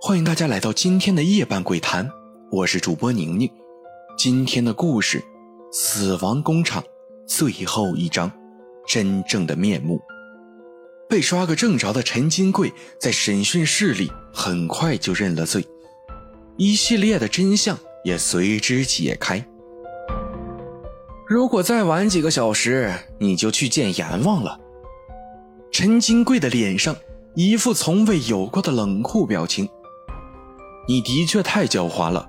欢迎大家来到今天的夜半鬼谈，我是主播宁宁。今天的故事《死亡工厂》最后一章，真正的面目。被抓个正着的陈金贵在审讯室里很快就认了罪，一系列的真相也随之解开。如果再晚几个小时，你就去见阎王了。陈金贵的脸上一副从未有过的冷酷表情。你的确太狡猾了，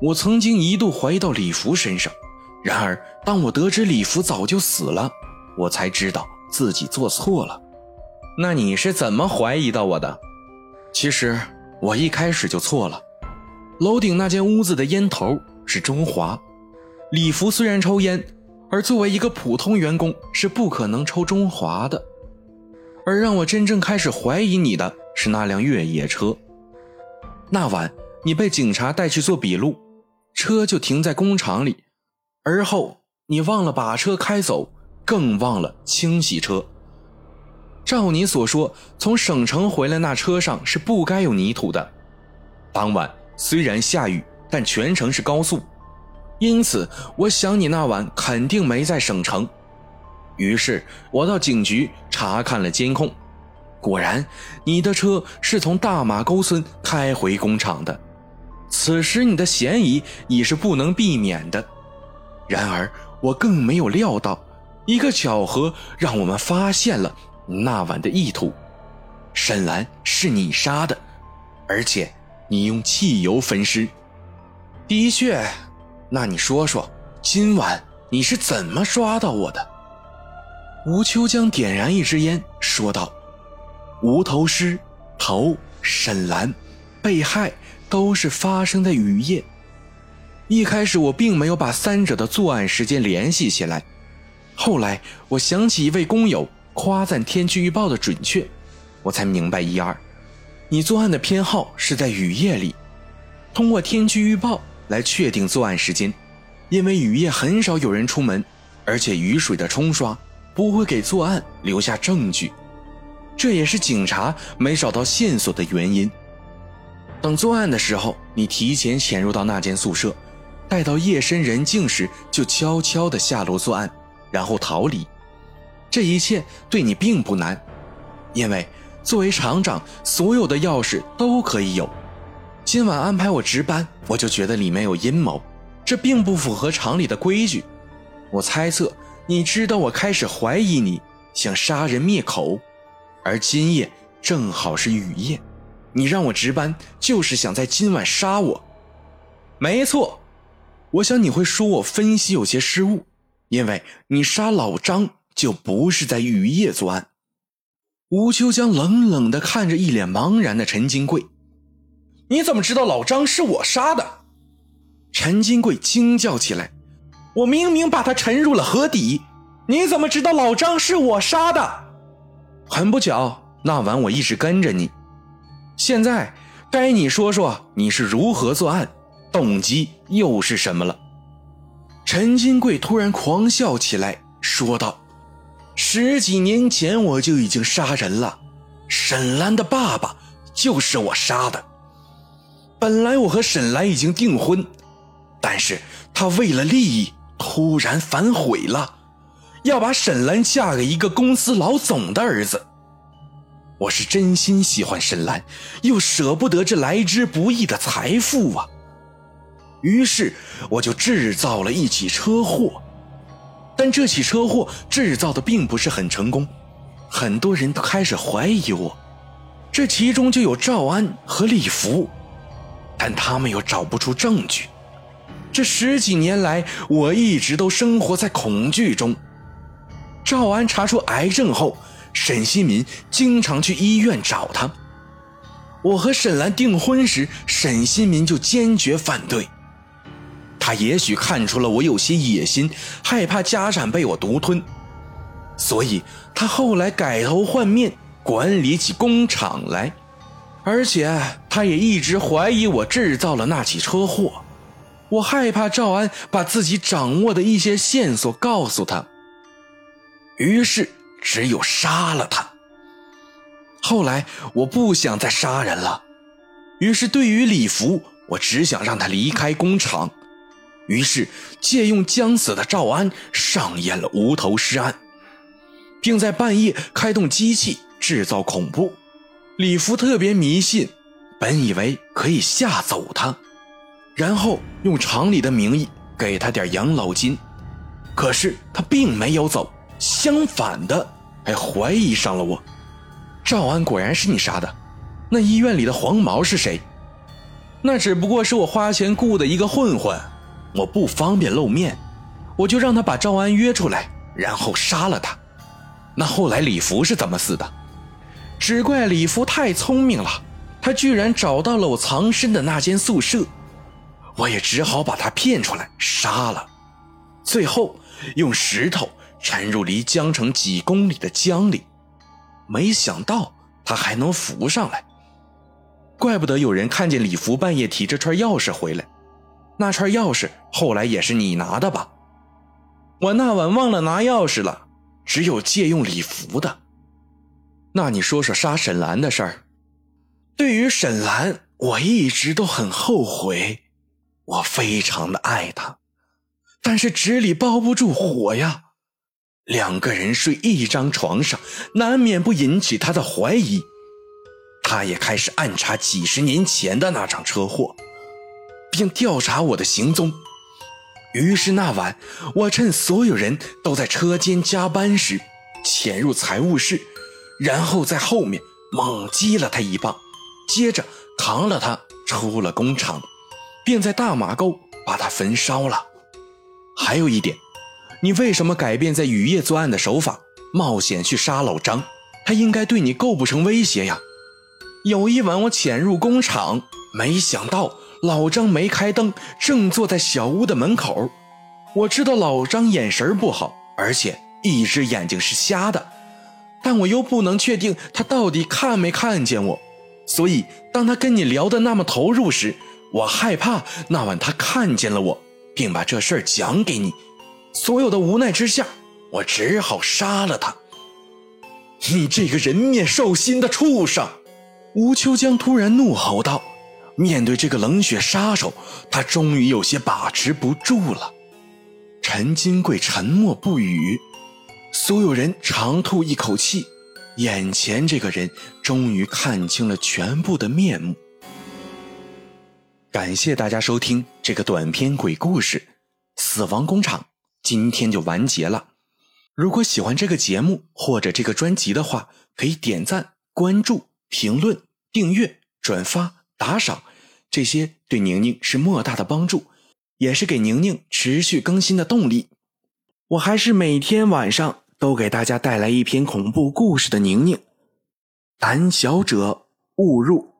我曾经一度怀疑到李福身上，然而当我得知李福早就死了，我才知道自己做错了。那你是怎么怀疑到我的？其实我一开始就错了。楼顶那间屋子的烟头是中华，李福虽然抽烟，而作为一个普通员工是不可能抽中华的。而让我真正开始怀疑你的是那辆越野车。那晚，你被警察带去做笔录，车就停在工厂里，而后你忘了把车开走，更忘了清洗车。照你所说，从省城回来那车上是不该有泥土的。当晚虽然下雨，但全程是高速，因此我想你那晚肯定没在省城。于是我到警局查看了监控。果然，你的车是从大马沟村开回工厂的。此时，你的嫌疑已是不能避免的。然而，我更没有料到，一个巧合让我们发现了那晚的意图。沈兰是你杀的，而且你用汽油焚尸。的确，那你说说，今晚你是怎么抓到我的？吴秋江点燃一支烟，说道。无头尸、头、沈兰、被害都是发生在雨夜。一开始我并没有把三者的作案时间联系起来，后来我想起一位工友夸赞天气预报的准确，我才明白一二。你作案的偏好是在雨夜里，通过天气预报来确定作案时间，因为雨夜很少有人出门，而且雨水的冲刷不会给作案留下证据。这也是警察没找到线索的原因。等作案的时候，你提前潜入到那间宿舍，待到夜深人静时，就悄悄地下楼作案，然后逃离。这一切对你并不难，因为作为厂长，所有的钥匙都可以有。今晚安排我值班，我就觉得里面有阴谋，这并不符合厂里的规矩。我猜测，你知道我开始怀疑你，想杀人灭口。而今夜正好是雨夜，你让我值班就是想在今晚杀我。没错，我想你会说我分析有些失误，因为你杀老张就不是在雨夜作案。吴秋江冷冷地看着一脸茫然的陈金贵：“你怎么知道老张是我杀的？”陈金贵惊叫起来：“我明明把他沉入了河底，你怎么知道老张是我杀的？”很不巧，那晚我一直跟着你。现在该你说说你是如何作案，动机又是什么了？陈金贵突然狂笑起来，说道：“十几年前我就已经杀人了，沈兰的爸爸就是我杀的。本来我和沈兰已经订婚，但是他为了利益突然反悔了。”要把沈兰嫁给一个公司老总的儿子，我是真心喜欢沈兰，又舍不得这来之不易的财富啊。于是我就制造了一起车祸，但这起车祸制造的并不是很成功，很多人都开始怀疑我，这其中就有赵安和李福，但他们又找不出证据。这十几年来，我一直都生活在恐惧中。赵安查出癌症后，沈新民经常去医院找他。我和沈兰订婚时，沈新民就坚决反对。他也许看出了我有些野心，害怕家产被我独吞，所以他后来改头换面，管理起工厂来。而且他也一直怀疑我制造了那起车祸。我害怕赵安把自己掌握的一些线索告诉他。于是，只有杀了他。后来，我不想再杀人了，于是对于李福，我只想让他离开工厂。于是借用将死的赵安，上演了无头尸案，并在半夜开动机器制造恐怖。李福特别迷信，本以为可以吓走他，然后用厂里的名义给他点养老金。可是他并没有走，相反的还怀疑上了我。赵安果然是你杀的，那医院里的黄毛是谁？那只不过是我花钱雇的一个混混。我不方便露面，我就让他把赵安约出来，然后杀了他。那后来李福是怎么死的？只怪李福太聪明了，他居然找到了我藏身的那间宿舍，我也只好把他骗出来杀了。最后用石头沉入离江城几公里的江里，没想到他还能浮上来。怪不得有人看见李福半夜提着串钥匙回来。那串钥匙后来也是你拿的吧？我那晚忘了拿钥匙了，只有借用李福的。那你说说杀沈兰的事儿。对于沈兰，我一直都很后悔，我非常的爱她，但是纸里包不住火呀。两个人睡一张床上，难免不引起他的怀疑。他也开始暗查几十年前的那场车祸。并调查我的行踪。于是那晚，我趁所有人都在车间加班时，潜入财务室，然后在后面猛击了他一棒，接着扛了他出了工厂，并在大马沟把他焚烧了。还有一点，你为什么改变在雨夜作案的手法，冒险去杀老张？他应该对你构不成威胁呀。有一晚，我潜入工厂，没想到。老张没开灯，正坐在小屋的门口。我知道老张眼神不好，而且一只眼睛是瞎的，但我又不能确定他到底看没看见我。所以，当他跟你聊得那么投入时，我害怕那晚他看见了我，并把这事儿讲给你。所有的无奈之下，我只好杀了他。你这个人面兽心的畜生！吴秋江突然怒吼道。面对这个冷血杀手，他终于有些把持不住了。陈金贵沉默不语，所有人长吐一口气，眼前这个人终于看清了全部的面目。感谢大家收听这个短篇鬼故事《死亡工厂》，今天就完结了。如果喜欢这个节目或者这个专辑的话，可以点赞、关注、评论、订阅、转发。打赏，这些对宁宁是莫大的帮助，也是给宁宁持续更新的动力。我还是每天晚上都给大家带来一篇恐怖故事的宁宁。胆小者勿入。